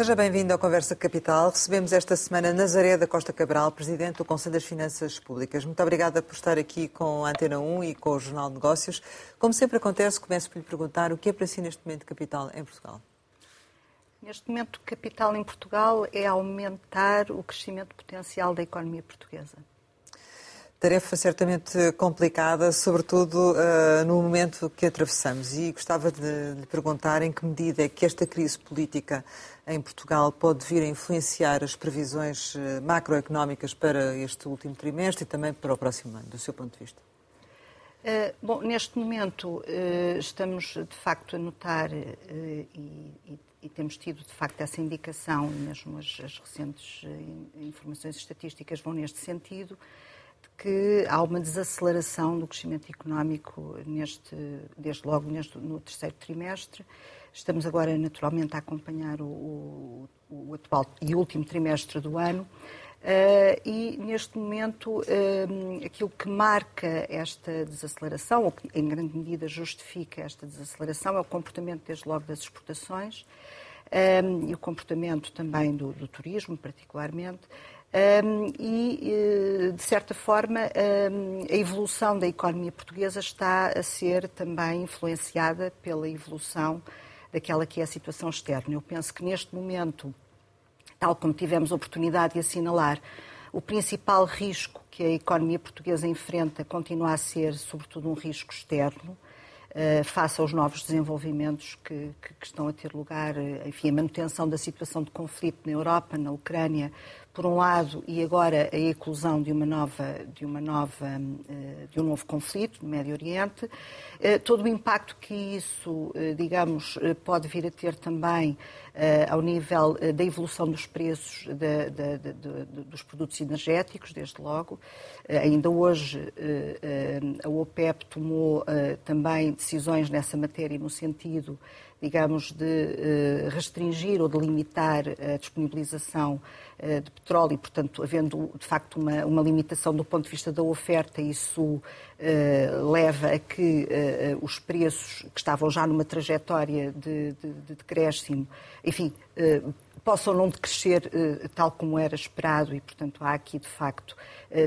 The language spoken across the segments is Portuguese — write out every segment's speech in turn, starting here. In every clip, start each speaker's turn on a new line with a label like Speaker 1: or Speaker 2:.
Speaker 1: Seja bem-vindo à Conversa Capital. Recebemos esta semana Nazaré da Costa Cabral, Presidente do Conselho das Finanças Públicas. Muito obrigada por estar aqui com a Antena 1 e com o Jornal de Negócios. Como sempre acontece, começo por lhe perguntar o que é para si neste momento capital em Portugal?
Speaker 2: Neste momento, capital em Portugal é aumentar o crescimento potencial da economia portuguesa.
Speaker 1: Tarefa certamente complicada, sobretudo uh, no momento que atravessamos. E gostava de lhe perguntar em que medida é que esta crise política em Portugal pode vir a influenciar as previsões uh, macroeconómicas para este último trimestre e também para o próximo ano, do seu ponto de vista.
Speaker 2: Uh, bom, neste momento estamos de facto a notar e, e, e, temos tido de facto essa indicação, mesmo as, as recentes informações estatísticas vão neste sentido que há uma desaceleração do crescimento económico neste, desde logo neste, no terceiro trimestre. Estamos agora, naturalmente, a acompanhar o, o, o atual e último trimestre do ano. Uh, e, neste momento, uh, aquilo que marca esta desaceleração, ou que em grande medida justifica esta desaceleração, é o comportamento, desde logo, das exportações uh, e o comportamento também do, do turismo, particularmente. Um, e, eh, de certa forma, um, a evolução da economia portuguesa está a ser também influenciada pela evolução daquela que é a situação externa. Eu penso que neste momento, tal como tivemos oportunidade de assinalar, o principal risco que a economia portuguesa enfrenta continua a ser, sobretudo, um risco externo. Uh, face aos novos desenvolvimentos que, que, que, estão a ter lugar, eh, enfim, a manutenção da situação de conflito na Europa, na Ucrânia, por um lado, e agora a eclosão de uma nova, de uma nova, eh, de um novo conflito no Médio Oriente, eh, todo o impacto que isso, eh, digamos, pode vir a ter também ao nível da evolução dos preços de, de, de, dos produtos energéticos, desde logo. Ainda hoje a OPEP tomou também decisões nessa matéria no sentido digamos, de restringir ou de limitar a disponibilização de petróleo e, portanto, havendo de facto uma, uma limitação do ponto de vista da oferta, isso uh, leva a que uh, os preços que estavam já numa trajetória de, de, de decréscimo, enfim, possam não decrescer tal como era esperado e, portanto, há aqui de facto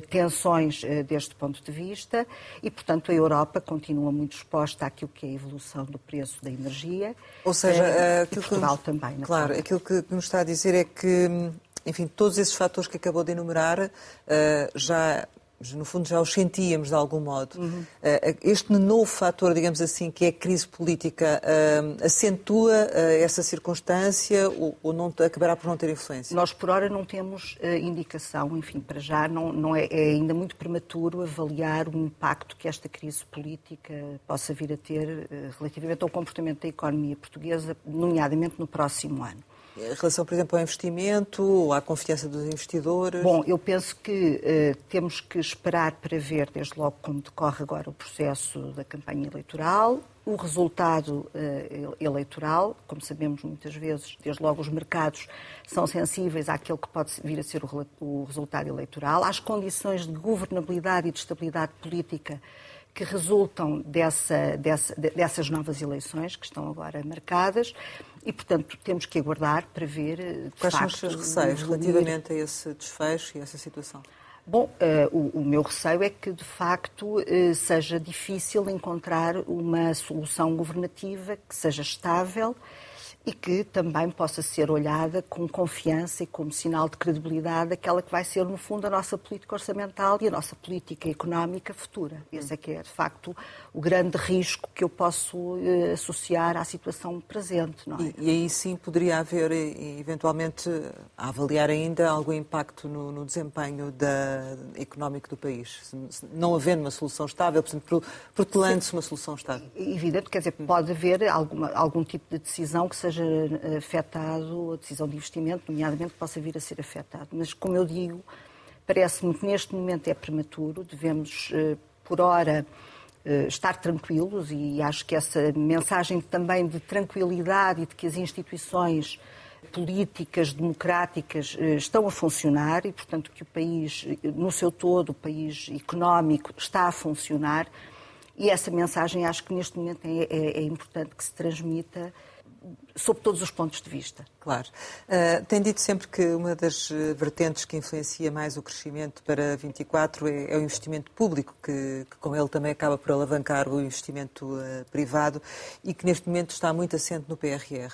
Speaker 2: tensões deste ponto de vista e, portanto, a Europa continua muito exposta àquilo que é a evolução do preço da energia.
Speaker 1: Ou seja, aquilo
Speaker 2: Portugal que, também.
Speaker 1: Claro, aquilo que nos está a dizer é que hum, enfim, todos esses fatores que acabou de enumerar uh, já no fundo já os sentíamos de algum modo. Uhum. Eh, este novo fator, digamos assim, que é a crise política, uh, acentua essa circunstância ou, não acabará por não ter influência?
Speaker 2: Nós, por hora, não temos indicação, enfim, para já não, não é, é, ainda muito prematuro avaliar o impacto que esta crise política possa vir a ter relativamente ao comportamento da economia portuguesa, nomeadamente no próximo ano.
Speaker 1: Em relação, por exemplo, ao investimento, à confiança dos investidores?
Speaker 2: Bom, eu penso que uh, temos que esperar para ver, desde logo, como decorre agora o processo da campanha eleitoral, o resultado uh, eleitoral. Como sabemos, muitas vezes, desde logo, os mercados são sensíveis àquilo que pode vir a ser o, o resultado eleitoral, às condições de governabilidade e de estabilidade política que resultam dessa, dessa, dessas novas eleições que estão agora marcadas e, portanto, temos que aguardar para ver. Eh,
Speaker 1: Quais
Speaker 2: facto,
Speaker 1: são os seus receios relativamente a esse desfecho e a essa situação?
Speaker 2: Bom, uh, o, o, meu receio é que, de facto, uh, seja difícil encontrar uma solução governativa que seja estável e que também possa ser olhada com confiança e como sinal de credibilidade aquela que vai ser, no fundo, a nossa política orçamental e a nossa política económica futura. Esse é que é, de facto, o grande risco que eu posso eh, associar à situação presente. Não é?
Speaker 1: e, e, aí sim poderia haver, eventualmente, a avaliar ainda algum impacto no, no desempenho da, económico do país, não havendo uma solução estável, portanto, protelando-se uma solução estável.
Speaker 2: Evidente, quer dizer, pode haver alguma, algum tipo de decisão que seja seja afetado a decisão de investimento, nomeadamente possa vir a ser afetado. Mas, como eu digo, parece-me que neste momento é prematuro, devemos, eh, por hora, eh, estar tranquilos e acho que essa mensagem também de tranquilidade e de que as instituições políticas democráticas eh, estão a funcionar e, portanto, que o país, no seu todo, o país económico, está a funcionar. E essa mensagem acho que neste momento é, é, é importante que se transmita sob todos os pontos de vista.
Speaker 1: Claro. Uh, tem dito sempre que uma das vertentes que influencia mais o crescimento para 24 é, é o investimento público, que, que, com ele também acaba por alavancar o investimento uh, privado e que neste momento está muito assente no PRR.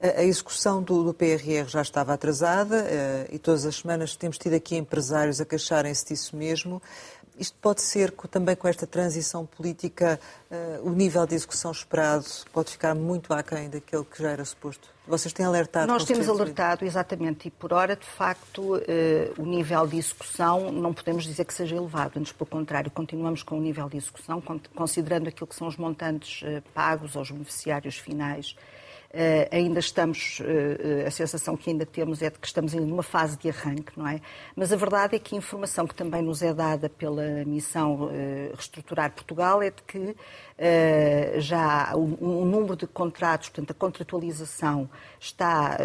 Speaker 1: A execução do, do, PRR já estava atrasada e todas as semanas temos tido aqui empresários a queixarem-se disso mesmo. Isto pode ser também com esta transição política, o nível de execução esperado pode ficar muito aquém daquele que já era suposto? Vocês têm alertado?
Speaker 2: Nós temos alertado, exatamente, e por hora, de facto, uh, o nível de execução não podemos dizer que seja elevado, antes pelo contrário, continuamos com o nível de execução, considerando aquilo que são os montantes uh, pagos aos beneficiários finais Uh, ainda estamos, uh, a sensação que ainda temos é de que estamos ainda numa fase de arranque, não é? Mas a verdade é que a informação que também nos é dada pela missão uh, Reestruturar Portugal é de que já o, o, número de contratos, portanto, a contratualização está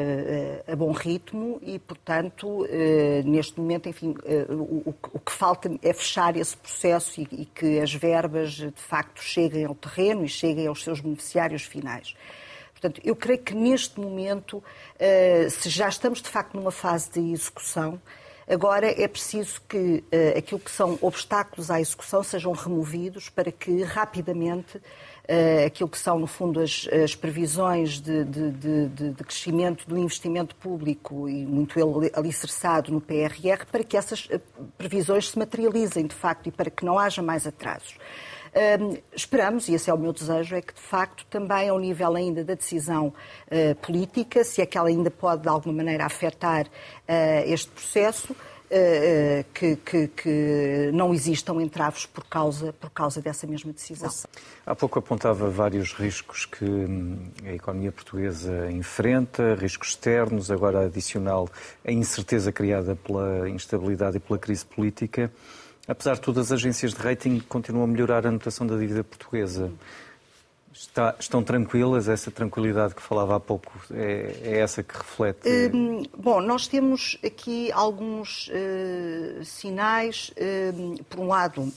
Speaker 2: a bom ritmo e, portanto, neste momento, enfim, o, o, que falta é fechar esse processo e, e que as verbas, de facto, cheguem ao terreno e cheguem aos seus beneficiários finais. Portanto, eu creio que neste momento, eh, se já estamos de facto numa fase de execução, Agora é preciso que uh, aquilo que são obstáculos à execução sejam removidos para que rapidamente uh, aquilo que são, no fundo, as, as previsões de, de, de, de, crescimento do investimento público e muito alicerçado no PRR, para que essas previsões se materializem de facto e para que não haja mais atrasos esperamos, e esse é o meu desejo, é que de facto também ao nível ainda da decisão uh, política, se é que ela ainda pode de alguma maneira afetar uh, este processo, Uh, que, que, que, não existam entraves por causa, por causa dessa mesma decisão.
Speaker 3: Há pouco apontava vários riscos que hum, a economia portuguesa enfrenta, riscos externos, agora adicional a incerteza criada pela instabilidade e pela crise política. Apesar de tudo, as agências de rating continuam a melhorar a notação da dívida portuguesa. Está, estão tranquilas? Essa tranquilidade que falava há pouco é, é essa que reflete?
Speaker 2: Hum, bom, nós temos aqui alguns uh, sinais. Uh, por um lado,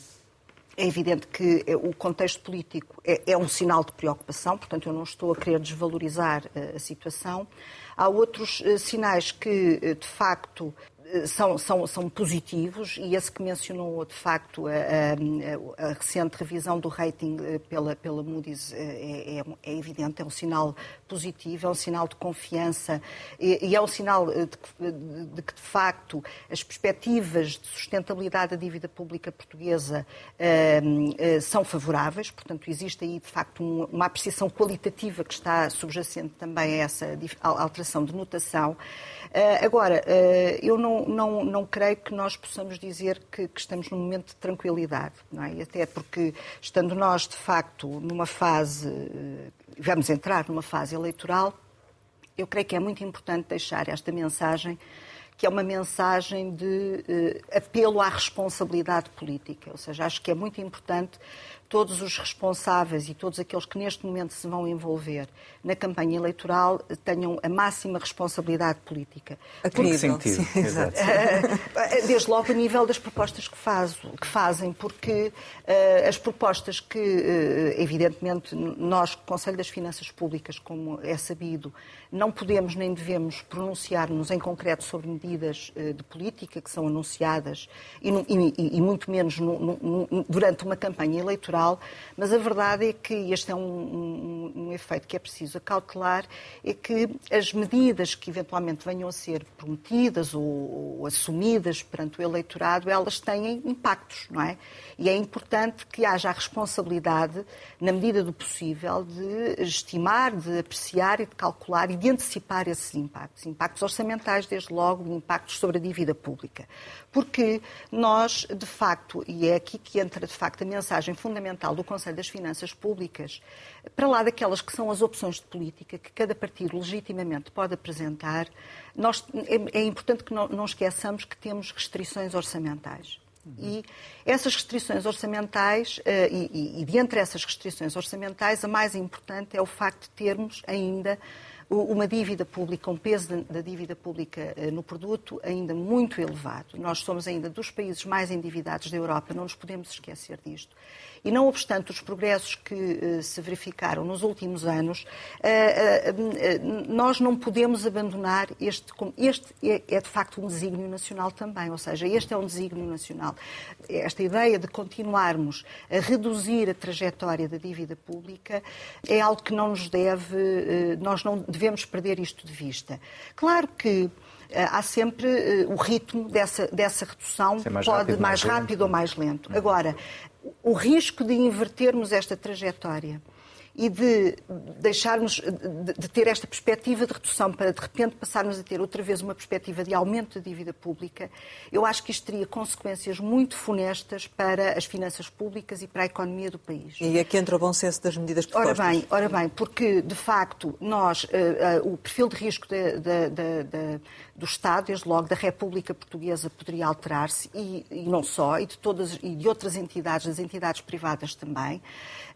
Speaker 2: é evidente que o contexto político é, é, um sinal de preocupação, portanto, eu não estou a querer desvalorizar uh, a situação. Há outros sinais que, de facto, são, são, são positivos e esse que mencionou, de facto, a, a, a recente revisão do rating eh, pela, pela Moody's eh, é, é, é, evidente, é um sinal positivo, é um sinal de confiança e, e é um sinal eh, de, de, que, de facto, as perspectivas de sustentabilidade da dívida pública portuguesa uh, são favoráveis, portanto, existe aí, de facto, um, uma apreciação qualitativa que está subjacente também a essa alteração de notação. Uh, agora, eu não não, não, creio que nós possamos dizer que, que, estamos num momento de tranquilidade, não é? Até porque, estando nós, de facto, numa fase, eh, vamos entrar numa fase eleitoral, eu creio que é muito importante deixar esta mensagem que é uma mensagem de apelo à responsabilidade política. Ou seja, acho que é muito importante todos os responsáveis e todos aqueles que neste momento se vão envolver na campanha eleitoral tenham a máxima responsabilidade política.
Speaker 3: A que sentido? Sim, exato.
Speaker 2: Eh, desde logo a nível das propostas que, faz, que fazem, porque uh, as propostas que, uh, evidentemente, nós, Conselho das Finanças Públicas, como é sabido, não podemos nem devemos pronunciar-nos em concreto sobre medidas uh, de política que são anunciadas e, e, e muito menos no, no, durante uma campanha eleitoral mas a verdade é que este é um, um, um efeito que é preciso acautelar, é que as medidas que eventualmente venham a ser prometidas ou, ou assumidas perante o eleitorado, elas têm impactos, não é? E é importante que haja a responsabilidade, na medida do possível, de estimar, de apreciar e de calcular e de antecipar esses impactos. Impactos orçamentais, desde logo, impactos sobre a dívida pública. Porque nós, de facto, e é aqui que entra, de facto, a mensagem fundamental fundamental do Conselho das Finanças Públicas, para lá daquelas que são as opções de política que cada partido legitimamente pode apresentar, nós, é, é importante que não, não esqueçamos que temos restrições orçamentais. E essas restrições orçamentais, eh, e, e, e dentre essas restrições orçamentais, a mais importante é o facto de termos ainda uma dívida pública, um peso da dívida pública eh, no produto ainda muito elevado. Nós somos ainda dos países mais endividados da Europa, não nos podemos esquecer disto. E não obstante os progressos que uh, se verificaram nos últimos anos, uh, uh, nós não podemos abandonar este. Este é, é, de facto um desígnio nacional também, ou seja, este é um desígnio nacional. Esta ideia de continuarmos a reduzir a trajetória da dívida pública é algo que não nos deve, nós não devemos perder isto de vista. Claro que há sempre o ritmo dessa, dessa redução,
Speaker 3: mais
Speaker 2: pode
Speaker 3: rápido,
Speaker 2: mais,
Speaker 3: mais
Speaker 2: rápido ou mais lento. Agora, o risco de invertermos esta trajetória e de deixarmos de ter esta perspectiva de redução para de repente passarmos a ter outra vez uma perspectiva de aumento da dívida pública, eu acho que isto teria consequências muito funestas para as finanças públicas e para a economia do país.
Speaker 1: E aqui entra o bom senso das medidas propostas.
Speaker 2: Ora bem, ora bem porque de facto nós uh, uh, o perfil de risco de, de, de, do Estado, desde logo da República Portuguesa, poderia alterar-se e, e não só e de todas e de outras entidades, das entidades privadas também.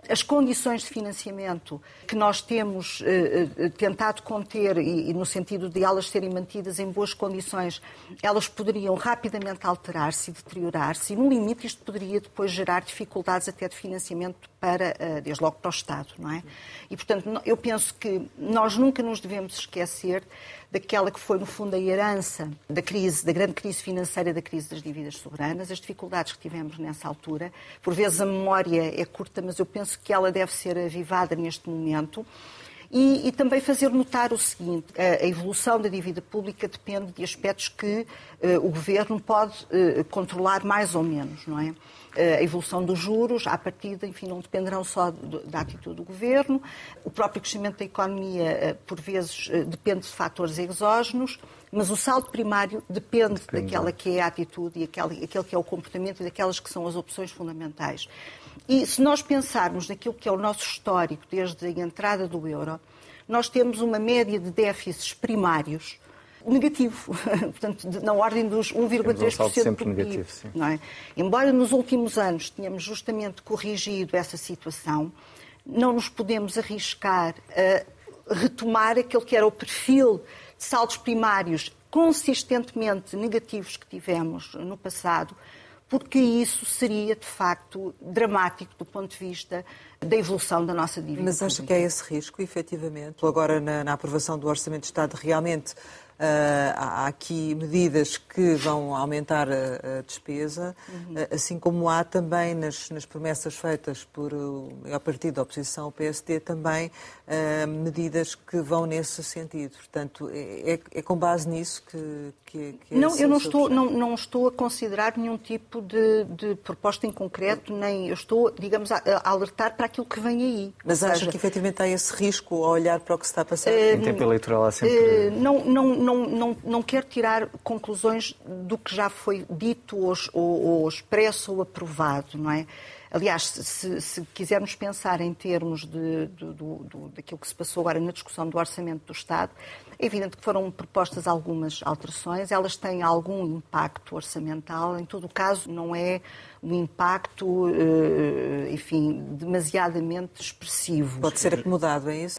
Speaker 2: As condições de financiamento que nós temos eh, eh, tentado conter, e, no sentido de elas serem mantidas em boas condições, elas poderiam rapidamente alterar-se e deteriorar-se, e no limite isto poderia depois gerar dificuldades até de financiamento para, eh, desde logo para o Estado, não é? E, portanto, eu penso que nós nunca nos devemos esquecer daquela que foi, no fundo, a herança da crise, da grande crise financeira, da crise das dívidas soberanas, as dificuldades que tivemos nessa altura. Por vezes a memória é curta, mas eu penso que ela deve ser avivada neste momento. E, e, também fazer notar o seguinte: a, a, evolução da dívida pública depende de aspectos que uh, o governo pode uh, controlar mais ou menos, não é? A evolução dos juros, à partida, enfim, não dependerão só da atitude do governo. O próprio crescimento da economia, eh, por vezes, eh, depende de fatores exógenos, mas o saldo primário depende, depende. daquela que é a atitude e aquele, aquele que é o comportamento e daquelas que são as opções fundamentais. E se nós pensarmos naquilo que é o nosso histórico desde a entrada do euro, nós temos uma média de déficits primários negativo, portanto, na ordem dos 1,3% do PIB. Negativo, não é? Embora nos últimos anos tenhamos justamente corrigido essa situação, não nos podemos arriscar a retomar aquele que era o perfil de saldos primários consistentemente negativos que tivemos no passado, porque isso seria, de facto, dramático do ponto de vista da evolução da nossa dívida.
Speaker 1: Mas acha que é esse risco, efetivamente? Agora, na, na aprovação do Orçamento de Estado, realmente há aqui medidas que vão aumentar a, a despesa, uhum. uh, assim como há também nas, nas promessas feitas por o partido da oposição, o PSD, também uh, medidas que vão nesse sentido. Portanto, é, é, é com base nisso que, que, que
Speaker 2: é Não, eu não estou, não, não, estou a considerar nenhum tipo de, de, proposta em concreto, nem eu estou, digamos, a, a, alertar para aquilo que vem aí.
Speaker 1: Mas acha que efetivamente há esse risco ao olhar para o que se está a passar?
Speaker 3: em tempo eleitoral há sempre...
Speaker 2: não, não não, não, não quero tirar conclusões do que já foi dito ou, ou, ou expresso ou aprovado, não é? Aliás, se, se, quisermos pensar em termos de, de, de, daquilo que se passou agora na discussão do Orçamento do Estado, é evidente que foram propostas algumas alterações, elas têm algum impacto orçamental, em todo o caso não é um impacto, eh, enfim, demasiadamente expressivo.
Speaker 1: Pode ser acomodado, é isso?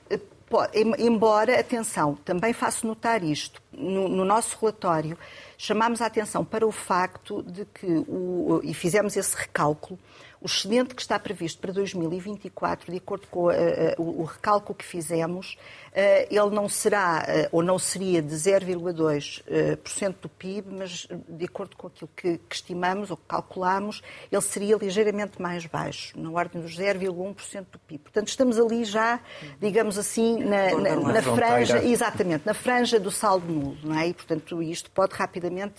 Speaker 2: Embora, atenção, também faço notar isto, no, no nosso relatório chamámos a atenção para o facto de que, o, e fizemos esse recálculo, o excedente que está previsto para 2024, de acordo com uh, uh, o recálculo que fizemos, uh, ele não será, ou não seria de 0,2% do PIB, mas de acordo com aquilo que, que, estimamos ou que calculamos, ele seria ligeiramente mais baixo, na ordem dos 0,1% do PIB. Portanto, estamos ali já, digamos assim, na, na, na franja, exatamente, na franja do saldo nulo, não é? E, portanto, isto pode rapidamente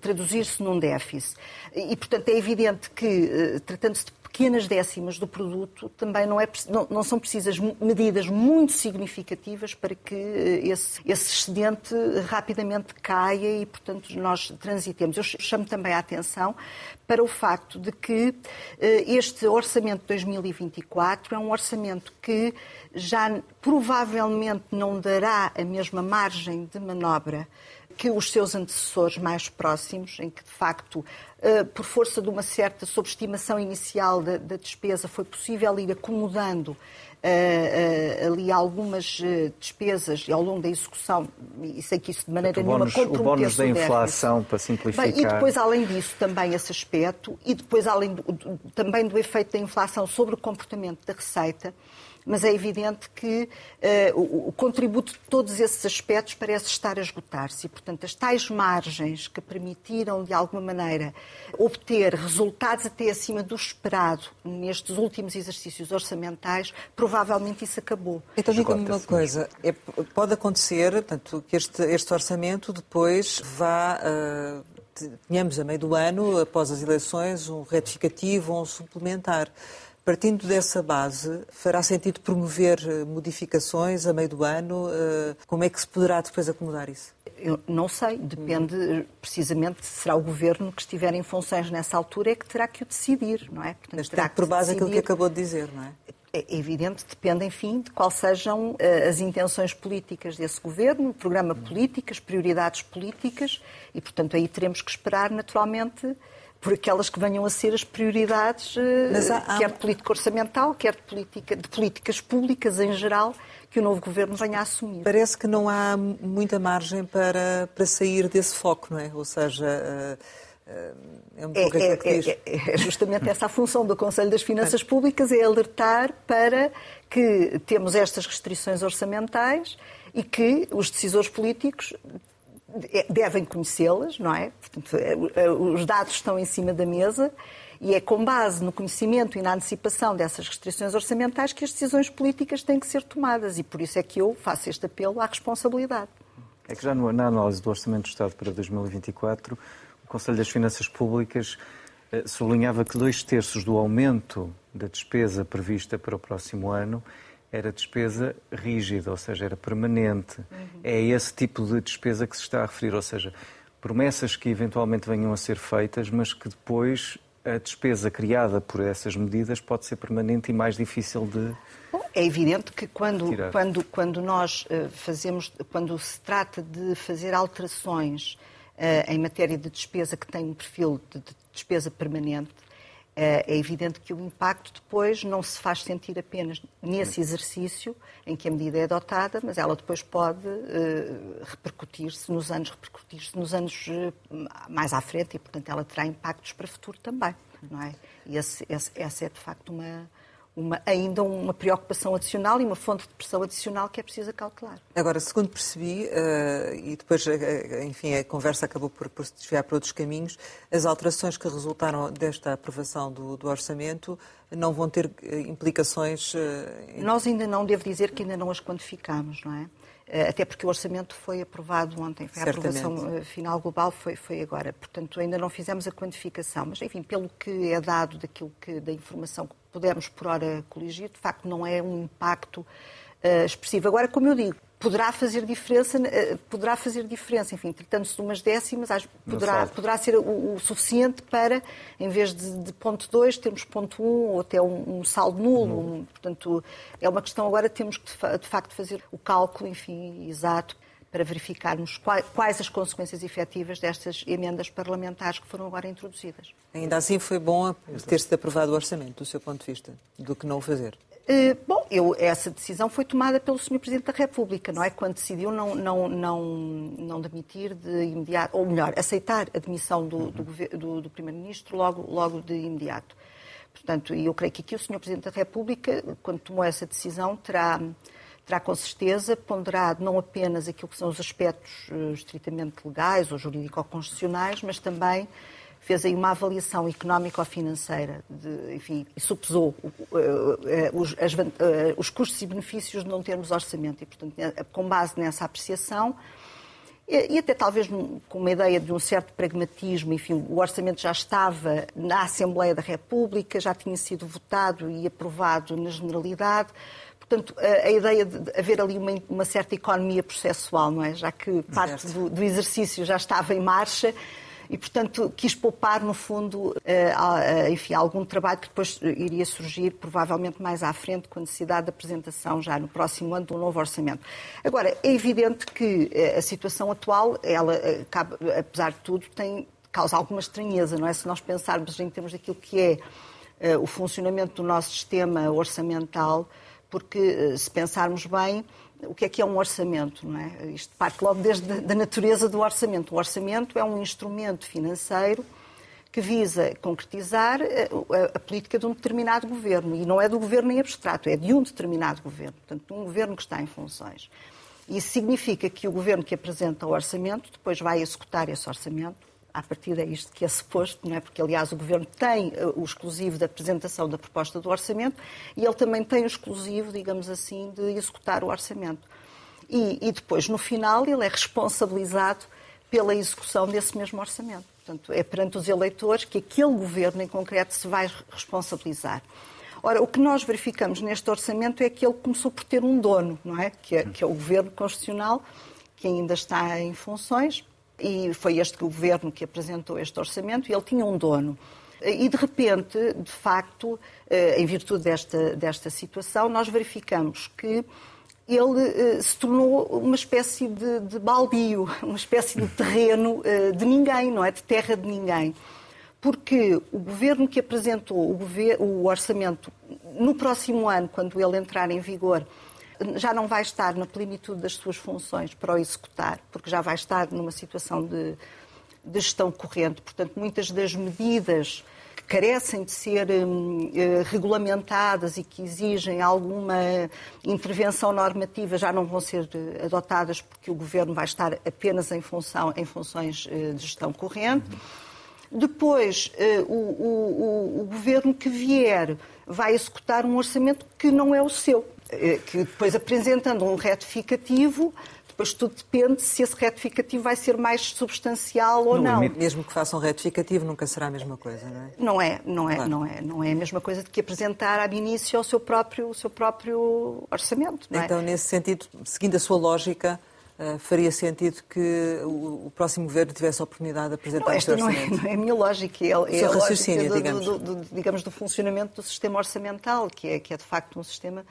Speaker 2: traduzir-se num déficit. E, portanto, é evidente que, tratando pequenas décimas do produto, também não, é, não, não, são precisas medidas muito significativas para que eh, esse, esse excedente rapidamente caia e, portanto, nós transitemos. Eu chamo também a atenção para o facto de que eh, este orçamento de 2024 é um orçamento que já provavelmente não dará a mesma margem de manobra que os seus antecessores mais próximos, em que de facto, eh, por força de uma certa sobreestimação inicial da, da despesa, foi possível ir acomodando uh, uh, ali algumas uh, despesas ao longo da execução, e sei que isso de maneira nenhuma
Speaker 3: comprometesse o bónus da inflação, para simplificar.
Speaker 2: Bem, e depois, além disso, também esse aspecto, e depois, além do, também do efeito da inflação sobre o comportamento da receita, mas é evidente que uh, o, o, contributo de todos esses aspectos parece estar a esgotar-se. E, portanto, as tais margens que permitiram, de alguma maneira, obter resultados até acima do esperado nestes últimos exercícios orçamentais, provavelmente isso acabou.
Speaker 1: Então, diga-me uma coisa: é, pode acontecer portanto, que este, este orçamento depois vá. Uh tenhamos a meio do ano, após as eleições, um retificativo ou um suplementar. Partindo dessa base, fará sentido promover eh, modificações a meio do ano? Eh, como é que se poderá depois acomodar isso?
Speaker 2: Eu não sei, depende precisamente será o governo que estiver em funções nessa altura é que terá que o decidir, não é?
Speaker 1: Portanto, Mas terá por base decidir... aquilo que acabou de dizer, não é?
Speaker 2: É evidente, depende, enfim, de quais sejam eh, as intenções políticas desse governo, o programa político, as prioridades políticas, e, portanto, aí teremos que esperar, naturalmente, por aquelas que venham a ser as prioridades, eh, há, há... quer de política orçamental, quer de, política, de políticas públicas em geral, que o novo governo venha a assumir.
Speaker 1: Parece que não há muita margem para, para sair desse foco, não é? Ou seja, eh, eh, é um pouco
Speaker 2: é, é, é, é, justamente essa a função do Conselho das Finanças Públicas, é alertar para que temos estas restrições orçamentais e que os decisores políticos é, devem conhecê-las, não é? Portanto, é, é, os dados estão em cima da mesa e é com base no conhecimento e na antecipação dessas restrições orçamentais que as decisões políticas têm que ser tomadas e por isso é que eu faço este apelo à responsabilidade.
Speaker 3: É que já na análise do Orçamento do Estado para 2024, o Conselho das Finanças Públicas eh, sublinhava que dois terços do aumento da despesa prevista para o próximo ano era despesa rígida, ou seja, era permanente. Uhum. É esse tipo de despesa que se está a referir, ou seja, promessas que eventualmente venham a ser feitas, mas que depois a despesa criada por essas medidas pode ser permanente e mais difícil de.
Speaker 2: É evidente que quando, quando, quando nós eh, fazemos, quando se trata de fazer alterações uh, em matéria de despesa que tem um perfil de despesa permanente, é, é evidente que o impacto depois não se faz sentir apenas nesse exercício em que a medida é adotada, mas ela depois pode uh, repercutir-se nos anos, repercutir-se nos anos uh, mais à frente e, portanto, ela terá impactos para o futuro também, não é? E esse, esse, essa é, de facto, uma, uma, ainda uma preocupação adicional e uma fonte de pressão adicional que é preciso cautelar.
Speaker 1: Agora, segundo percebi, uh, e depois, uh, enfim, a conversa acabou por, por se desviar para outros caminhos, as alterações que resultaram desta aprovação do, do orçamento não vão ter implicações. Uh,
Speaker 2: Nós ainda não, devo dizer que ainda não as quantificamos, não é? Até porque o orçamento foi aprovado ontem, foi a aprovação final global foi, foi agora. Portanto, ainda não fizemos a quantificação, mas enfim, pelo que é dado daquilo que, da informação que pudermos por hora coligir, de facto não é um impacto uh, expressivo. Agora, como eu digo, poderá fazer diferença, uh, poderá fazer diferença, enfim, tratando-se de umas décimas, poderá, poderá ser o, o, suficiente para, em vez de, de ponto 2, termos ponto 1 um, ou até um, um saldo nulo. Um, portanto, é uma questão agora, temos que de facto fazer o cálculo, enfim, exato para verificarmos quais as consequências efetivas destas emendas parlamentares que foram agora introduzidas.
Speaker 1: Ainda assim foi bom ter sido aprovado o orçamento, do seu ponto de vista, do que não o fazer?
Speaker 2: Uh, bom, eu, essa decisão foi tomada pelo Sr. Presidente da República, não é? Quando decidiu não, não, não, não demitir de imediato, ou melhor, aceitar a demissão do, do, do, do Primeiro-Ministro logo, logo de imediato. Portanto, eu creio que aqui o Sr. Presidente da República, quando tomou essa decisão, terá terá com certeza ponderado não apenas aquilo que são os aspectos uh, estritamente legais ou jurídico-constitucionais, mas também fez aí uma avaliação económico-financeira, enfim, e supesou uh, uh, os, as, os, custos e benefícios de não termos orçamento. E, portanto, com base nessa apreciação, e, e até talvez com uma ideia de um certo pragmatismo, enfim, o orçamento já estava na Assembleia da República, já tinha sido votado e aprovado na generalidade, Portanto, a, a, ideia de haver ali uma, uma, certa economia processual, não é? Já que parte do, do, exercício já estava em marcha, e, portanto, quis poupar, no fundo, uh, enfim, algum trabalho que depois iria surgir, provavelmente mais à frente, com a necessidade de apresentação já no próximo ano do novo orçamento. Agora, é evidente que a situação atual, ela, apesar de tudo, tem, causa alguma estranheza, não é? Se nós pensarmos em termos daquilo que é o funcionamento do nosso sistema orçamental, porque se pensarmos bem, o que é que é um orçamento, não é? Isto parte logo desde a natureza do orçamento. O orçamento é um instrumento financeiro que visa concretizar a, a, política de um determinado governo. E não é do governo em abstrato, é de um determinado governo. Portanto, de um governo que está em funções. Isso significa que o governo que apresenta o orçamento depois vai executar esse orçamento à partida é isto que é suposto, não é? porque, aliás, o Governo tem eh, o exclusivo da apresentação da proposta do orçamento e ele também tem o exclusivo, digamos assim, de executar o orçamento. E, e depois, no final, ele é responsabilizado pela execução desse mesmo orçamento. Portanto, é perante os eleitores que aquele governo em concreto se vai responsabilizar. Ora, o que nós verificamos neste orçamento é que ele começou por ter um dono, não é? Que é, que é o governo constitucional, que ainda está em funções, e foi este governo que apresentou este orçamento e ele tinha um dono. E, de repente, de facto, eh, em virtude desta, desta situação, nós verificamos que ele eh, se tornou uma espécie de, de baldio, uma espécie de terreno eh, de ninguém, não é? De terra de ninguém. Porque o governo que apresentou o, governo, o orçamento no próximo ano, quando ele entrar em vigor, já não vai estar na plenitude das suas funções para o executar, porque já vai estar numa situação de, de gestão corrente. Portanto, muitas das medidas que carecem de ser hum, eh, regulamentadas e que exigem alguma intervenção normativa já não vão ser eh, adotadas porque o governo vai estar apenas em função em funções eh, de gestão corrente. Depois, o, o, o, governo que vier vai executar um orçamento que não é o seu que depois apresentando um retificativo, depois tudo depende se esse retificativo vai ser mais substancial ou no não.
Speaker 1: Limite. Mesmo que faça um retificativo, nunca será a mesma coisa, não é?
Speaker 2: Não é, não é, claro. não é, não é a mesma coisa do que apresentar ab início o seu próprio, o seu próprio orçamento.
Speaker 1: É? Então, nesse sentido, seguindo a sua lógica, Uh, faria sentido que o, o, próximo governo tivesse a oportunidade de apresentar
Speaker 2: não, esta não é, não é a minha lógica, é, é a
Speaker 1: lógica
Speaker 2: do,
Speaker 1: digamos.
Speaker 2: Do, do, digamos, do funcionamento do sistema orçamental, que é, que é de facto um sistema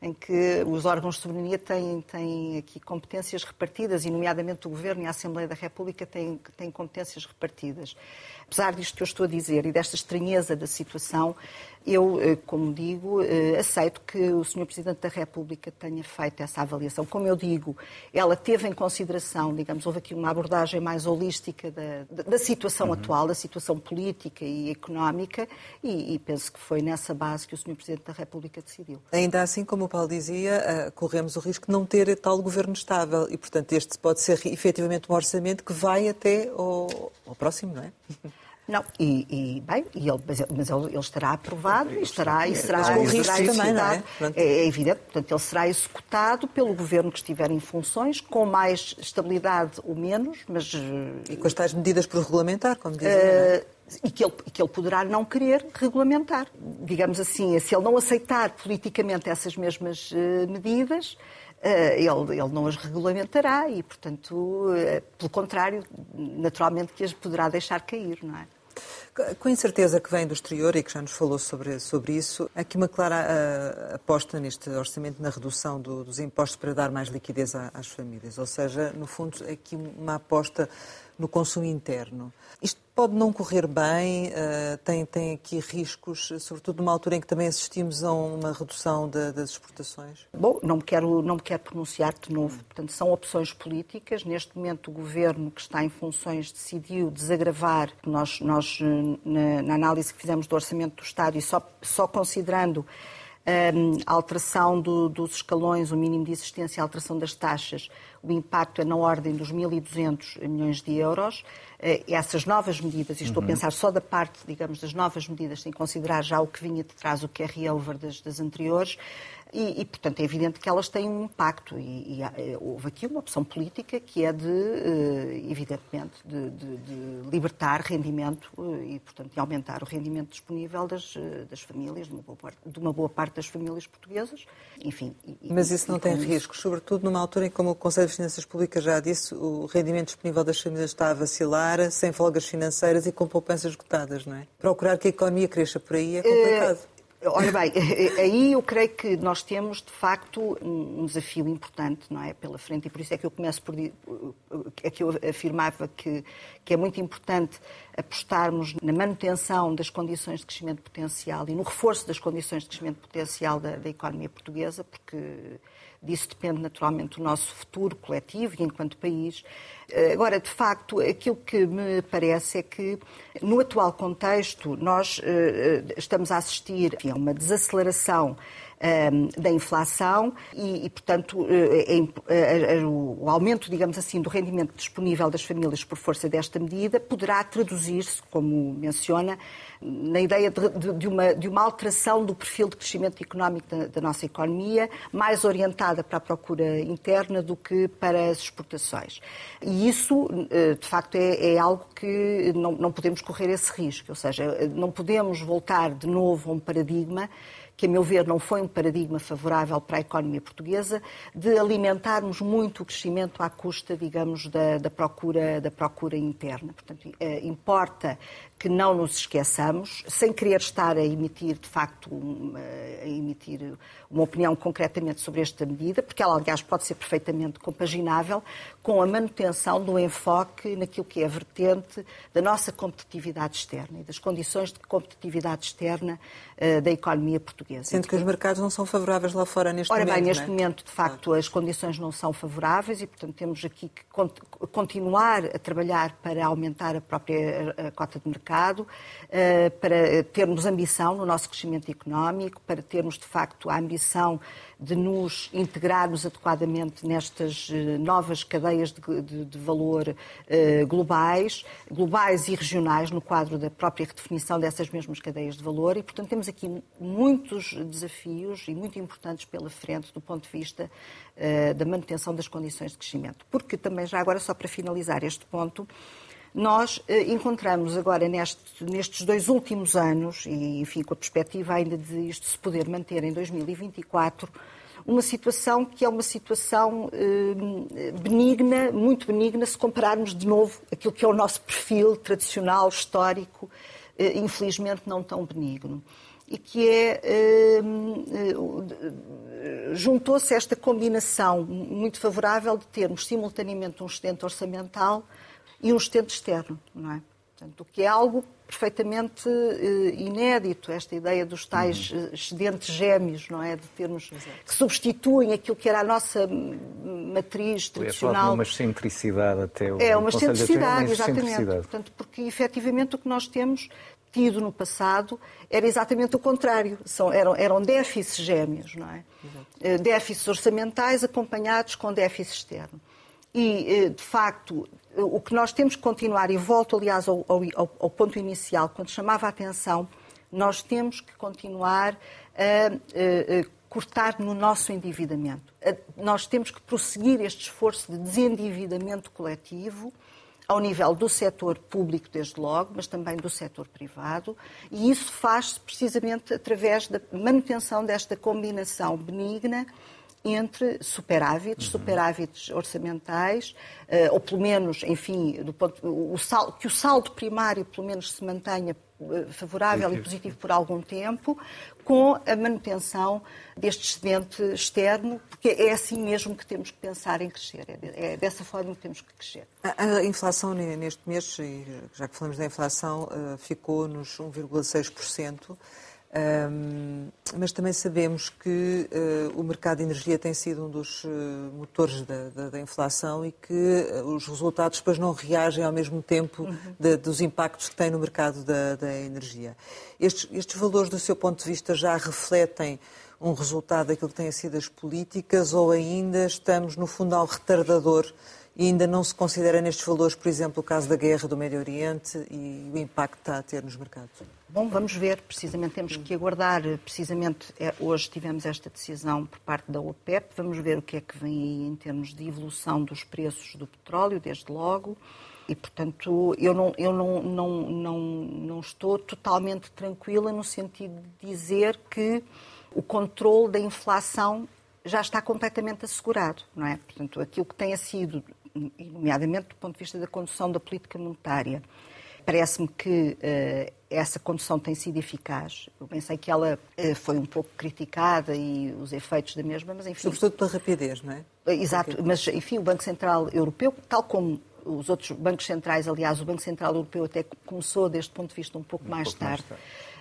Speaker 2: em que os órgãos de soberania têm, têm aqui competências repartidas, e nomeadamente o Governo e a Assembleia da República têm, têm competências repartidas. Apesar disto que eu estou a dizer e desta estranheza da situação, eu, eh, como digo, eh, aceito que o Sr. Presidente da República tenha feito essa avaliação. Como eu digo, ela teve em consideração, digamos, houve aqui uma abordagem mais holística da, da situação uhum. atual, da situação política e económica, e, e, penso que foi nessa base que o Sr. Presidente da República decidiu.
Speaker 1: Ainda assim, como o Paulo dizia, eh, corremos o risco de não ter tal governo estável e, portanto, este pode ser efetivamente um orçamento que vai até ao, ao próximo, não é?
Speaker 2: Não, e, e bem, e ele, mas ele, ele, estará aprovado e estará, e será,
Speaker 1: com risco também, não é?
Speaker 2: é? É evidente, portanto, ele será executado pelo governo que estiver em funções, com mais estabilidade ou menos, mas...
Speaker 1: E com as tais medidas por regulamentar, como dizem, uh,
Speaker 2: e que, ele, que ele poderá não querer regulamentar. Digamos assim, se ele não aceitar politicamente essas mesmas uh, medidas, ele, ele não as regulamentará e, portanto, pelo contrário, naturalmente que as poderá deixar cair, não é?
Speaker 1: Com a incerteza que vem do exterior e que já nos falou sobre, sobre isso, aqui uma clara uh, aposta neste orçamento na redução do, dos impostos para dar mais liquidez às famílias. Ou seja, no fundo, aqui uma aposta no consumo interno. Isto pode não correr bem, uh, tem, tem aqui riscos, sobretudo numa altura em que também assistimos a uma redução de, das exportações?
Speaker 2: Bom, não me, quero, não me quero pronunciar de novo. Portanto, são opções políticas. Neste momento, o governo que está em funções decidiu desagravar. Nós, nós na, na análise que fizemos do orçamento do Estado e só, só considerando hum, a alteração do, dos escalões, o mínimo de existência, a alteração das taxas, o impacto é na ordem dos 1.200 milhões de euros. Eh, essas novas medidas, e estou uhum. a pensar só da parte, digamos, das novas medidas, sem considerar já o que vinha de trás, o carry-over das, das anteriores, e, e, portanto, é evidente que elas têm um impacto. E, e, eh, houve aqui uma opção política que é de, eh, evidentemente, de, de, de libertar rendimento e, portanto, de aumentar o rendimento disponível das, das famílias, de uma, boa parte, de uma boa parte das famílias portuguesas. Enfim.
Speaker 1: Mas isso não tem riscos, sobretudo numa altura em que, como o Conselho Finanças Públicas já disse, o rendimento disponível das famílias está a vacilar, sem folgas financeiras e com poupanças esgotadas, não é? Procurar que a economia cresça por aí é complicado. Uh...
Speaker 2: Olha bem, aí eu creio que nós temos, de facto, um desafio importante, não é, pela frente, e por isso é que eu começo por é que eu afirmava que, que é muito importante apostarmos na manutenção das condições de crescimento potencial e no reforço das condições de crescimento potencial da, da economia portuguesa, porque disso depende naturalmente o nosso futuro coletivo e enquanto país. Eh, agora, de facto, aquilo que me parece é que, no atual contexto, nós eh, eh, estamos a assistir a uma desaceleração da inflação e, e portanto, eh, eh, eh, o aumento, digamos assim, do rendimento disponível das famílias por força desta medida poderá traduzir-se, como menciona, na ideia de, de, uma, de uma alteração do perfil de crescimento económico da, da, nossa economia, mais orientada para a procura interna do que para as exportações. E isso, de facto, é, é algo que não, não podemos correr esse risco, ou seja, não podemos voltar de novo a um paradigma que, a meu ver, não foi um paradigma favorável para a economia portuguesa, de alimentarmos muito o crescimento à custa, digamos, da, da procura, da procura interna. Portanto, eh, importa que não nos esqueçamos, sem querer estar a emitir, de facto, uma, a emitir uma opinião concretamente sobre esta medida, porque ela, aliás, pode ser perfeitamente compaginável com a manutenção do enfoque naquilo que é a vertente da nossa competitividade externa e das condições de competitividade externa uh, da economia portuguesa.
Speaker 1: Sendo que os mercados não são favoráveis lá fora neste
Speaker 2: Ora
Speaker 1: momento.
Speaker 2: Ora bem, neste
Speaker 1: é?
Speaker 2: momento, de facto, claro. as condições não são favoráveis e, portanto, temos aqui que continuar a trabalhar para aumentar a própria a cota de mercado, uh, para termos ambição no nosso crescimento económico, para termos, de facto, a ambição de nos integrarmos adequadamente nestas eh, novas cadeias de, de, de valor uh, globais, globais e regionais, no quadro da própria redefinição dessas mesmas cadeias de valor. E, portanto, temos aqui muitos desafios e muito importantes pela frente do ponto de vista da manutenção das condições de crescimento. Porque também, já agora, só para finalizar este ponto, nós eh, encontramos agora neste, nestes dois últimos anos, e enfim, com a perspectiva ainda de isto se poder manter em 2024, uma situação que é uma situação eh, benigna, muito benigna, se compararmos de novo aquilo que é o nosso perfil tradicional, histórico, eh, infelizmente não tão benigno. E que é. juntou-se esta combinação muito favorável de termos simultaneamente um excedente orçamental e um estente externo, não é? Portanto, o que é algo perfeitamente uh, inédito, esta ideia dos tais uhum. excedentes gêmeos, não é? De termos Exato. que substituem aquilo que era a nossa matriz tradicional.
Speaker 3: É uma excentricidade até o
Speaker 2: É uma excentricidade, exatamente. Portanto, porque efetivamente o que nós temos tido no passado era exatamente o contrário. São, eram, eram déficits gêmeos, não é? Exato. Eh, déficits orçamentais acompanhados com déficit externo. E, de facto, o que nós temos que continuar, e volto, aliás, ao, ao, ao ponto inicial, quando chamava a atenção, nós temos que continuar a, a, a cortar no nosso endividamento. Nós temos que prosseguir este esforço de desendividamento coletivo ao nível do setor público, desde logo, mas também do setor privado, e isso faz-se precisamente através da manutenção desta combinação benigna entre superávites, uhum. superávites orçamentais, uh, ou pelo menos, enfim, do ponto, o saldo, que o saldo primário pelo menos se mantenha uh, favorável positivo. e positivo por algum tempo, com a manutenção deste excedente externo, porque é assim mesmo que temos que pensar em crescer, é, é dessa forma que temos que crescer.
Speaker 1: A, a inflação neste mês, já que falamos da inflação, uh, ficou nos 1,6%. Um, mas também sabemos que uh, o mercado de energia tem sido um dos uh, motores da, da, da, inflação e que uh, os resultados depois não reagem ao mesmo tempo uhum. de, dos impactos que tem no mercado da, da energia. Estes, estes, valores, do seu ponto de vista, já refletem um resultado daquilo que têm sido as políticas ou ainda estamos, no fundo, ao retardador e ainda não se considera nestes valores, por exemplo, o caso da guerra do Médio Oriente e o impacto que está a ter nos mercados?
Speaker 2: Bom, vamos ver, precisamente temos que aguardar, precisamente é, hoje tivemos esta decisão por parte da OPEP, vamos ver o que é que vem aí em termos de evolução dos preços do petróleo, desde logo, e portanto eu não, eu não, não, não, não estou totalmente tranquila no sentido de dizer que o controle da inflação já está completamente assegurado, não é? Portanto, aquilo que tenha sido, nomeadamente do ponto de vista da condução da política monetária, parece-me que uh, essa condução tem sido eficaz. Eu pensei que ela uh, foi um pouco criticada e os efeitos da mesma, mas enfim...
Speaker 1: Sobretudo pela rapidez, não é?
Speaker 2: Exato, Porque... mas enfim, o Banco Central Europeu, tal como os outros bancos centrais, aliás, o Banco Central Europeu até começou deste ponto de vista um pouco um mais pouco tarde. Mais tarde.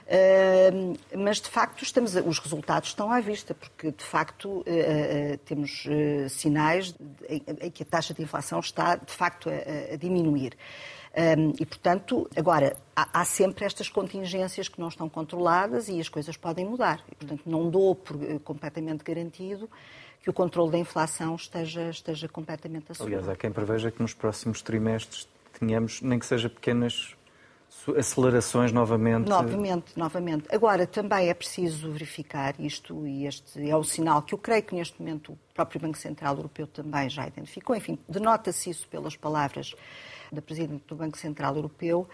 Speaker 2: Mas de facto estamos a, os resultados estão à vista porque de facto uh, uh, temos sinais em, que a taxa de inflação está de facto a, diminuir. E, portanto, agora, há, sempre estas contingências que não estão controladas e as coisas podem mudar. E, portanto, não dou por completamente garantido que o controle da inflação esteja, esteja completamente assegurado.
Speaker 3: Aliás, há quem preveja que nos próximos trimestres tenhamos, nem que seja pequenas acelerações novamente.
Speaker 2: Novamente, novamente. Agora, também é preciso verificar isto, e este é o sinal que eu creio que neste momento o próprio Banco Central Europeu também já identificou. Enfim, denota-se isso pelas palavras da Presidente do Banco Central Europeu,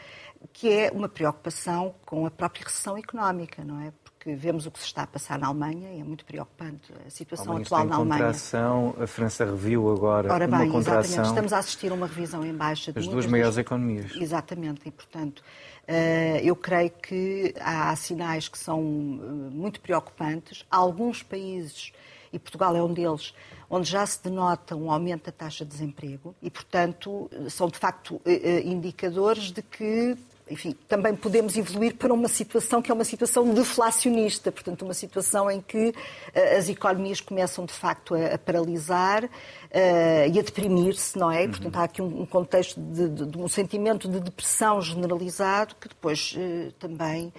Speaker 2: que é uma preocupação com a própria recessão económica, não é? Porque vemos o que se está a passar na Alemanha e é muito preocupante a situação atual na Alemanha.
Speaker 3: contração, a França reviu agora
Speaker 2: Ora bem,
Speaker 3: uma contração.
Speaker 2: Exatamente. Estamos a assistir a uma revisão em baixa
Speaker 3: de as duas maiores economias.
Speaker 2: Exatamente, e portanto eh, eu creio que há sinais que são eh, muito preocupantes. Há alguns países, e Portugal é um deles, onde já se denota um aumento da taxa de desemprego e, portanto, são de facto eh, indicadores de que enfim, também podemos evoluir para uma situação que é uma situação deflacionista, portanto, uma situação em que uh, as economias começam de facto a, a paralisar uh, e a deprimir-se, não é? Portanto, há aqui um, um contexto de, de, de, um sentimento de depressão generalizado que depois uh, também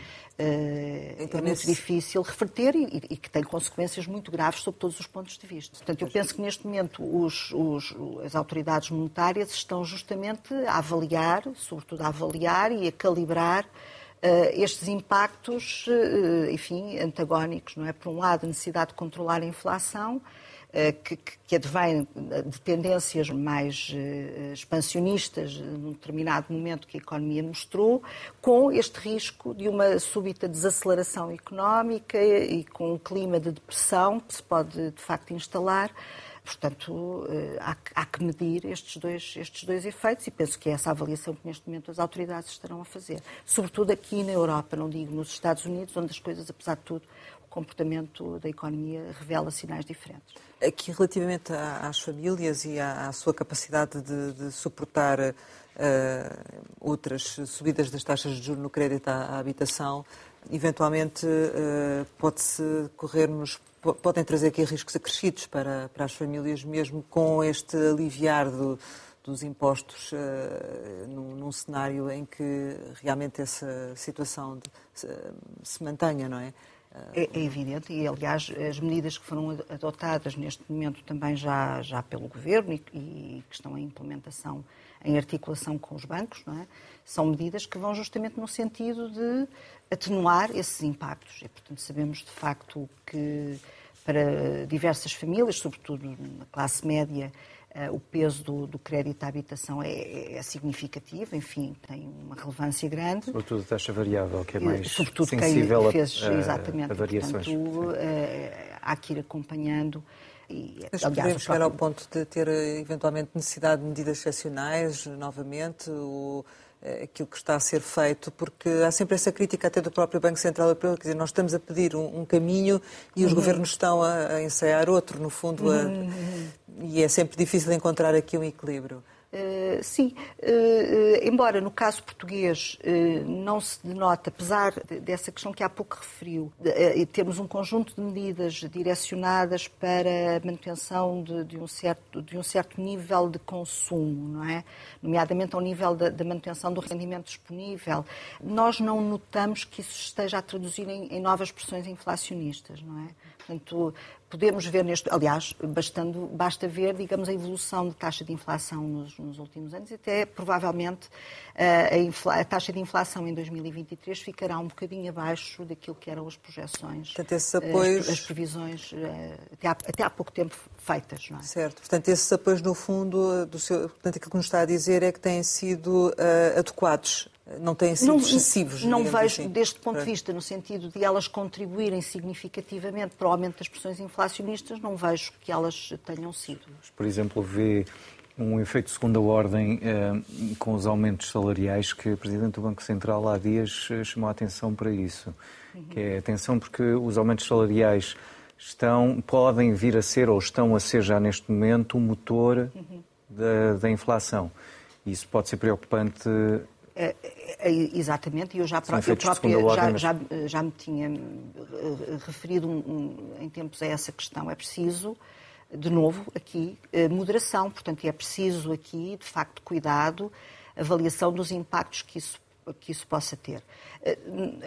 Speaker 2: então, é muito difícil reverter e, e, que tem consequências muito graves sob todos os pontos de vista. Portanto, eu penso que neste momento os, os, as autoridades monetárias estão justamente a avaliar, sobretudo a avaliar e a calibrar uh, estes impactos, uh, enfim, antagónicos, não é? Por um lado, a necessidade de controlar a inflação, eh, que, que advém de tendências mais eh, expansionistas num determinado momento que a economia mostrou, com este risco de uma súbita desaceleração económica e com um clima de depressão que se pode de facto instalar. Portanto, eh, há, que medir estes dois, estes dois efeitos e penso que é essa avaliação que neste momento as autoridades estarão a fazer. Sobretudo aqui na Europa, não digo nos Estados Unidos, onde as coisas, apesar de tudo, comportamento da economia revela sinais diferentes.
Speaker 1: Aqui, relativamente às famílias e à, sua capacidade de, de suportar uh, outras subidas das taxas de juros no crédito à, à habitação, eventualmente uh, pode-se correr-nos podem trazer aqui riscos acrescidos para, para as famílias, mesmo com este aliviar do, dos impostos uh, num, num, cenário em que realmente essa situação de, se, se mantenha, não é?
Speaker 2: É, é, evidente, e aliás as medidas que foram adotadas neste momento também já, já pelo Governo e, e que estão em implementação em articulação com os bancos, é? são medidas que vão justamente no sentido de atenuar esses impactos. E, portanto, sabemos de facto que para diversas famílias, sobretudo na classe média, o peso do, do, crédito à habitação é, é, significativo, enfim, tem uma relevância grande.
Speaker 3: Sobretudo a taxa variável, que é mais Sobretudo sensível quem fez, a, exatamente, a variações.
Speaker 2: Portanto, uh, há que ir acompanhando.
Speaker 1: E, Mas aliás, podemos chegar ao ponto de ter eventualmente necessidade de medidas excepcionais novamente? Ou eh, aquilo que está a ser feito, porque há sempre essa crítica até do próprio Banco Central Europeu, quer dizer, nós estamos a pedir um, um caminho e os uhum. governos estão a, a, ensaiar outro, no fundo, a, uhum. e é sempre difícil encontrar aqui um equilíbrio.
Speaker 2: Uh, sim, uh, embora no caso português uh, não se denota, apesar dessa questão que há pouco referiu, temos um conjunto de medidas direcionadas para a manutenção de, de, um, certo, de um certo nível de consumo, não é? Nomeadamente ao nível da, da manutenção do rendimento disponível. Nós não notamos que isso esteja a traduzir em, em novas pressões inflacionistas, não é? Portanto, podemos ver neste, aliás, bastando, basta ver, digamos, a evolução de taxa de inflação nos, nos últimos anos e até provavelmente a, infla, a, taxa de inflação em 2023 ficará um bocadinho abaixo daquilo que eram as projeções,
Speaker 1: Portanto, esses apoios...
Speaker 2: as, as previsões até há, até há, pouco tempo feitas. Não é?
Speaker 1: Certo. Portanto, esses apoios, no fundo, do seu, portanto, aquilo que nos está a dizer é que têm sido uh, adequados não têm sido não, excessivos.
Speaker 2: Não vejo,
Speaker 1: assim.
Speaker 2: deste ponto de vista, no sentido de elas contribuírem significativamente para o aumento das pressões inflacionistas, não vejo que elas tenham sido.
Speaker 3: Por exemplo, vê um efeito de segunda ordem eh, com os aumentos salariais que o Presidente do Banco Central há dias eh, chamou a atenção para isso. Uhum. Que é atenção porque os aumentos salariais estão, podem vir a ser ou estão a ser já neste momento o motor uhum. da, da inflação. Isso pode ser preocupante
Speaker 2: é, é, exatamente, e eu já eu própria já, já, já, me tinha referido um, um, em tempos a essa questão. É preciso, de novo, aqui, moderação, portanto, é preciso aqui, de facto, cuidado, avaliação dos impactos que isso que isso possa ter. Eh,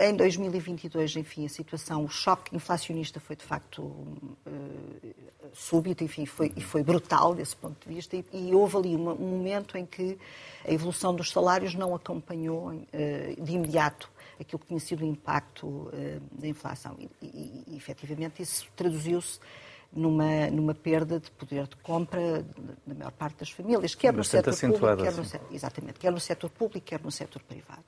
Speaker 2: em 2022, enfim, a situação, o choque inflacionista foi de facto uh, súbito, enfim, foi, e foi brutal desse ponto de vista, e, e houve ali uma, um momento em que a evolução dos salários não acompanhou uh, de imediato aquilo que tinha sido o impacto uh, da inflação. E, e, e efetivamente, isso traduziu-se numa, numa perda de poder de compra da maior parte das famílias, quer no setor público, quer no, assim. exatamente, quer no setor público, quer no setor privado.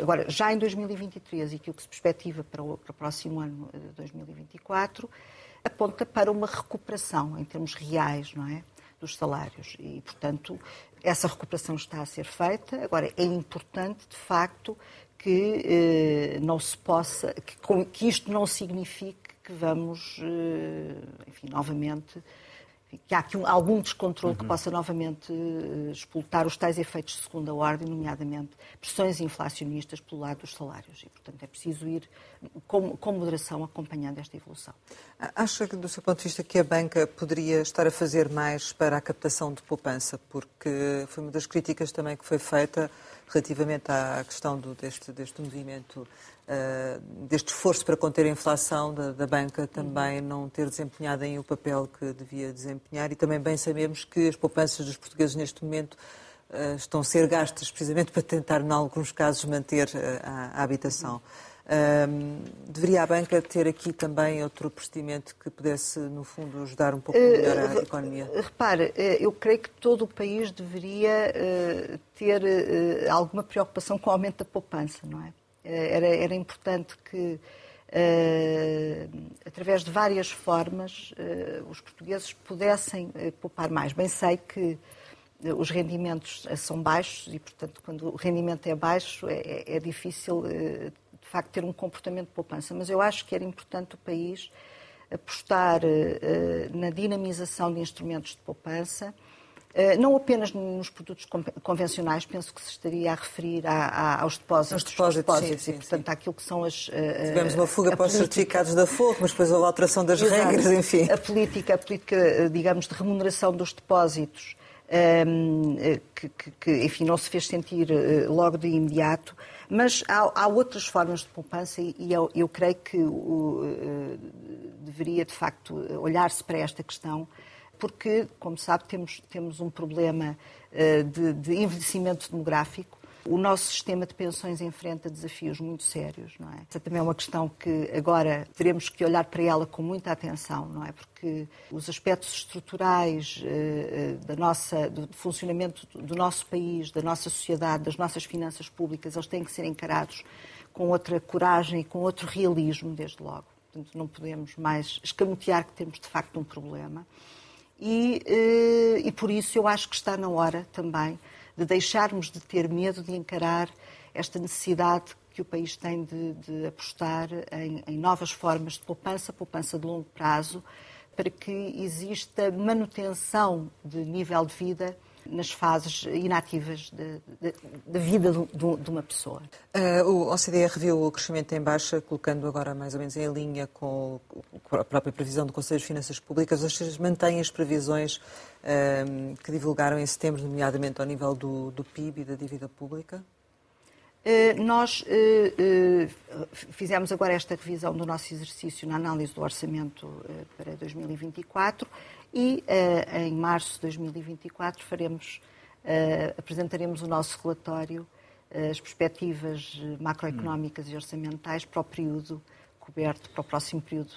Speaker 2: Agora, já em 2023 e aquilo que se perspectiva para o, para o próximo ano, 2024, eh, aponta para uma recuperação em termos reais, não é? Dos salários. E, portanto, essa recuperação está a ser feita. Agora, é importante, de facto, que eh, não se possa, que, que isto não signifique que vamos, eh, enfim, novamente, que há aqui um, algum descontrole uhum. que possa novamente uh, explotar os tais efeitos de segunda ordem, nomeadamente pressões inflacionistas pelo lado dos salários. E, portanto, é preciso ir com, com moderação acompanhando esta evolução.
Speaker 1: Acha, do seu ponto de vista, que a banca poderia estar a fazer mais para a captação de poupança? Porque foi uma das críticas também que foi feita relativamente à questão do, deste, deste movimento uh, deste esforço para conter a inflação da, da banca também uhum. não ter desempenhado em o papel que devia desempenhar e também bem sabemos que as poupanças dos portugueses neste momento uh, estão a ser gastas precisamente para tentar, em alguns casos, manter uh, a, a, habitação. Deveria a banca ter aqui também outro procedimento que pudesse, no fundo, ajudar um pouco melhor a economia?
Speaker 2: Repare, eu creio que todo o país deveria ter alguma preocupação com o aumento da poupança, não é? Eh, era, era importante que, uh, através de várias formas, uh, os portugueses pudessem uh, poupar mais. Bem sei que os rendimentos são baixos e, portanto, quando o rendimento é baixo, é, é, é difícil, facto, ter um comportamento de poupança. Mas eu acho que era importante o país apostar na dinamização de instrumentos de poupança eh, não apenas nos produtos convencionais, penso que se estaria a referir aos depósitos. Aos
Speaker 1: depósitos, depósitos
Speaker 2: sim, e, portanto, sim. àquilo que são as...
Speaker 1: Eh, Tivemos uma fuga para os certificados da Forro, mas depois houve a alteração das Exato. regras, enfim.
Speaker 2: A política, a política, eh, digamos, de remuneração dos depósitos, ehm, que, que, que, enfim, não se fez sentir logo de imediato, mas há, há outras formas de poupança e eu, eu creio que uh, deveria, de facto, olhar-se para esta questão porque, como sabe, temos, temos um problema uh, de, de envelhecimento demográfico. O nosso sistema de pensões enfrenta desafios muito sérios, não é? Essa também é uma questão que agora teremos que olhar para ela com muita atenção, não é? Porque os aspectos estruturais uh, da nossa, do funcionamento do nosso país, da nossa sociedade, das nossas finanças públicas, eles têm que ser encarados com outra coragem e com outro realismo, desde logo. Portanto, não podemos mais escamotear que temos de facto um problema. E, eh, e por isso eu acho que está na hora também de deixarmos de ter medo de encarar esta necessidade que o país tem de, de apostar em, em, novas formas de poupança, poupança de longo prazo, para que exista manutenção de nível de vida nas fases inativas da vida de, de, uma pessoa.
Speaker 1: Uh, o OCDE reviu o crescimento em baixa, colocando agora mais ou menos em linha com a própria previsão do Conselho de Finanças Públicas. Vocês mantêm as previsões que divulgaram em setembro, nomeadamente ao nível do, do PIB e da dívida pública?
Speaker 2: Uh, nós uh, uh, fizemos agora esta revisão do nosso exercício na análise do orçamento para 2024 e em março de 2024 faremos, apresentaremos o nosso relatório, as perspectivas macroeconómicas e orçamentais para o período coberto, para o próximo período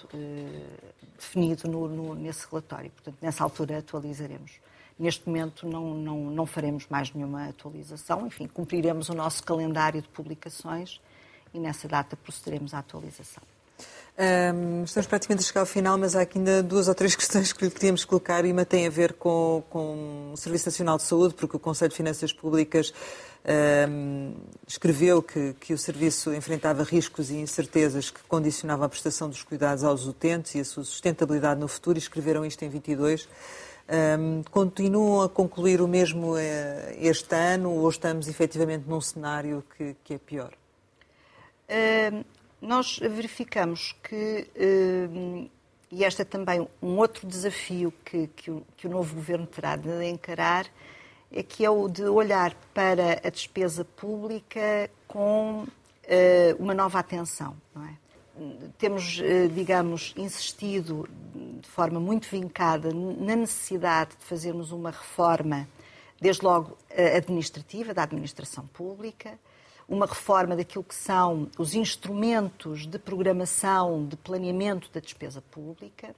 Speaker 2: definido no, no, nesse relatório. Portanto, nessa altura atualizaremos. Neste momento não, não, não faremos mais nenhuma atualização, enfim, cumpriremos o nosso calendário de publicações e nessa data procederemos à atualização.
Speaker 1: Um, estamos praticamente a chegar ao final, mas há aqui ainda duas ou três questões que lhe queríamos colocar e uma tem a ver com, com o Serviço Nacional de Saúde, porque o Conselho de Finanças Públicas escreveu que, que o serviço enfrentava riscos e incertezas que condicionavam a prestação dos cuidados aos utentes e a sua sustentabilidade no futuro, e escreveram isto em 22. Um, continuam a concluir o mesmo eh, este ano ou estamos efetivamente num cenário que, que é pior?
Speaker 2: Uh, nós verificamos que, uh, e este é também um outro desafio que, que, o, que o novo governo terá de encarar, que é o de olhar para a despesa pública com uh, uma nova atenção. É? temos, eh, digamos, insistido de forma muito vincada na necessidade de fazermos uma reforma, desde logo eh, administrativa, da administração pública, uma reforma daquilo que são os instrumentos de programação, de planeamento da despesa pública,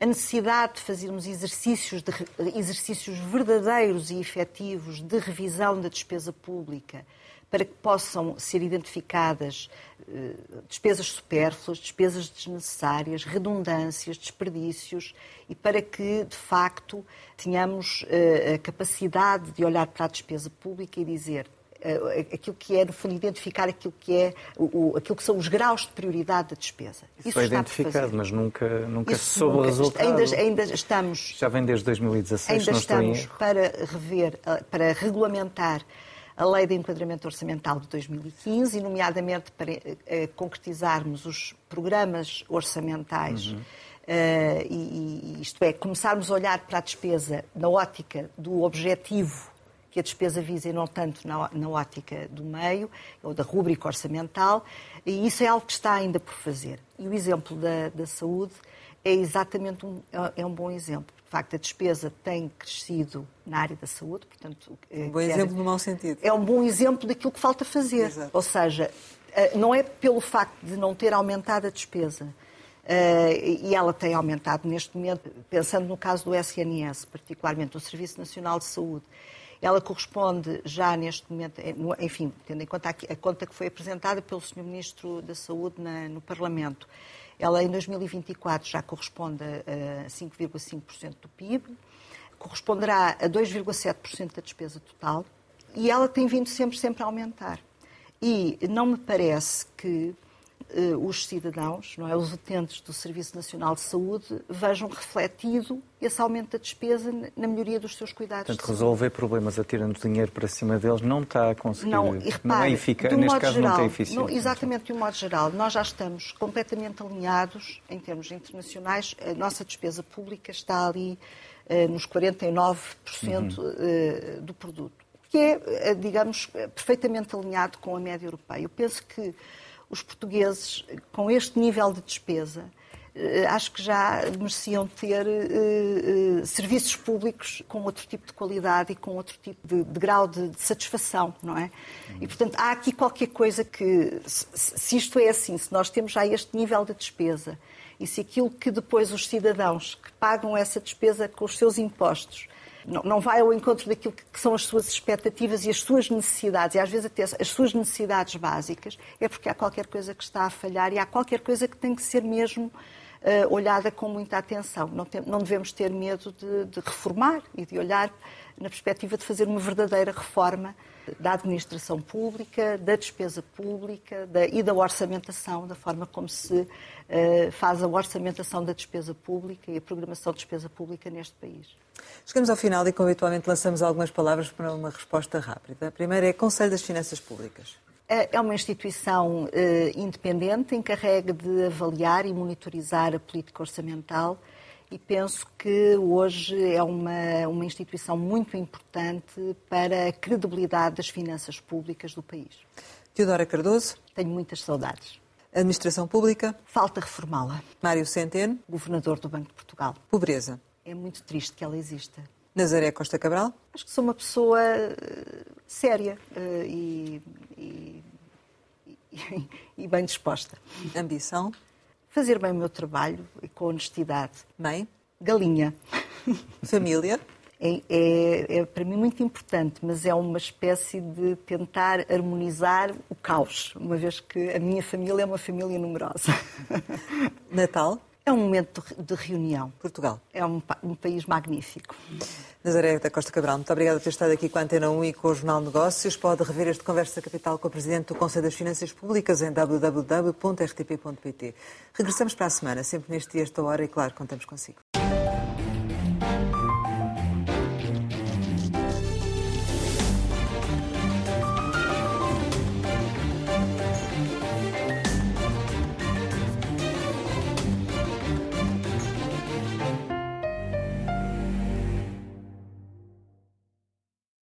Speaker 2: a necessidade de fazermos exercícios, de, exercícios verdadeiros e efetivos de revisão da despesa pública para que possam ser identificadas eh, despesas supérfluas, despesas desnecessárias, redundâncias, desperdícios e para que, de facto, tenhamos eh, a capacidade de olhar para a despesa pública e dizer aquilo que é, no fundo, identificar aquilo que é o, aquilo que são os graus de prioridade da despesa.
Speaker 3: Isso, Isso foi identificado, mas nunca, nunca Isso se soube nunca, o resultado.
Speaker 2: Ainda, ainda estamos.
Speaker 3: Já vem desde 2016,
Speaker 2: ainda estamos para rever, para regulamentar a Lei de Enquadramento Orçamental de 2015, e nomeadamente para concretizarmos os programas orçamentais. Uhum. Uh, e, isto é, começarmos a olhar para a despesa na ótica do objetivo que a despesa visa e não tanto na, na ótica do meio ou da rúbrica orçamental, e isso é algo que está ainda por fazer. E o exemplo da, da saúde é exatamente um, é um bom exemplo. De facto, a despesa tem crescido na área da saúde, portanto...
Speaker 1: Eh, um bom exemplo no mau sentido.
Speaker 2: É um bom exemplo daquilo que falta fazer. Exato. Ou seja, eh, não é pelo facto de não ter aumentado a despesa, eh, e ela tem aumentado neste momento, pensando no caso do SNS, particularmente o Serviço Nacional de Saúde, ela corresponde já neste momento, enfim, tendo em conta a conta que foi apresentada pelo Sr. Ministro da Saúde no Parlamento, ela em 2024 já corresponde a 5,5% do PIB, corresponderá a 2,7% da despesa total e ela tem vindo sempre, sempre a aumentar. E não me parece que eh, os cidadãos, não é, os utentes do Serviço Nacional de Saúde, vejam refletido esse aumento da despesa na melhoria dos seus cuidados.
Speaker 3: Portanto, resolver problemas atirando dinheiro para cima deles não está a conseguir.
Speaker 2: Não, e repare, não é
Speaker 3: eficaz, neste caso
Speaker 2: geral,
Speaker 3: não tem eficiência. Não,
Speaker 2: exatamente, de um modo geral, nós já estamos completamente alinhados em termos internacionais. A nossa despesa pública está ali eh, nos 49% uhum. eh, do produto, que é, eh, digamos, perfeitamente alinhado com a média europeia. Eu penso que os portugueses, com este nível de despesa, eh, acho que já mereciam ter uh, uh, serviços públicos com outro tipo de qualidade e com outro tipo de, de grau de, de, satisfação, não é? E, portanto, há aqui qualquer coisa que, se, se isto é assim, se nós temos já este nível de despesa e se aquilo que depois os cidadãos que pagam essa despesa com os seus impostos não, não vai ao encontro daquilo que são as suas expectativas e as suas necessidades, e às vezes até as suas necessidades básicas, é porque há qualquer coisa que está a falhar e há qualquer coisa que tem que ser mesmo uh, olhada com muita atenção. Não, tem, não devemos ter medo de, de reformar e de olhar na perspectiva de fazer uma verdadeira reforma da administração pública, da despesa pública da, e da orçamentação, da forma como se uh, faz a orçamentação da despesa pública e a programação de despesa pública neste país.
Speaker 1: Chegamos ao final e, como habitualmente, lançamos algumas palavras para uma resposta rápida. A primeira é Conselho das Finanças Públicas.
Speaker 2: É, é uma instituição uh, independente, encarregue de avaliar e monitorizar a política orçamental e penso que hoje é uma, uma instituição muito importante para a credibilidade das finanças públicas do país.
Speaker 1: Teodora Cardoso.
Speaker 2: Tenho muitas saudades.
Speaker 1: Administração Pública.
Speaker 2: Falta
Speaker 1: reformá-la.Rio Centeno.
Speaker 2: Governador do Banco de Portugal.
Speaker 1: Pobreza.
Speaker 2: É muito triste que ela exista.
Speaker 1: Nazaré Costa Cabral.
Speaker 2: Acho que sou uma pessoa uh, séria uh, e, e, e, e bem disposta.
Speaker 1: Ambição
Speaker 2: fazer bem o meu trabalho e com honestidade.
Speaker 1: Mãe?
Speaker 2: Galinha.
Speaker 1: Família?
Speaker 2: é, é, é, para mim muito importante, mas é uma espécie de tentar harmonizar o caos, uma vez que a minha família é uma família numerosa.
Speaker 1: Natal?
Speaker 2: É um momento de reunião.
Speaker 1: Portugal.
Speaker 2: É um, um país magnífico.
Speaker 1: Nazaré da Costa Cabral, muito obrigada por ter estado aqui com a Antena 1 e com o Jornal Negócios. Pode rever este Conversa Capital com o Presidente do Conselho das Finanças Públicas em www.rtp.pt. Regressamos para a semana, sempre neste dia, esta hora, e claro, contamos consigo.